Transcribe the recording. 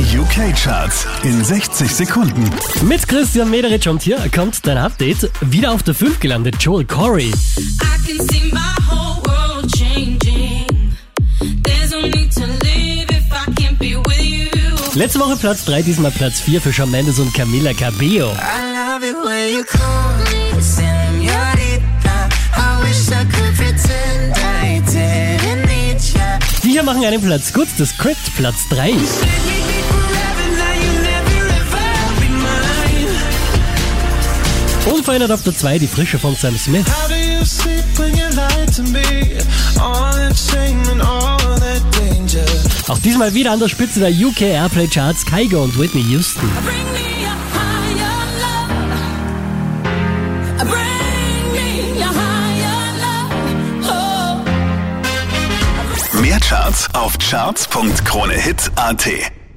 Die UK-Charts in 60 Sekunden. Mit Christian Mederich und hier kommt dein Update. Wieder auf der 5 gelandet, Joel Corey. Letzte Woche Platz 3, diesmal Platz 4 für Shawn Mendes und Camila Cabello. Die hier machen einen Platz gut, das Crit Platz 3. Unverändert auf der 2 die Frische von Sam Smith. Auch diesmal wieder an der Spitze der UK Airplay Charts Kygo und Whitney Houston. Oh. Mehr Charts auf charts.kronehit.at.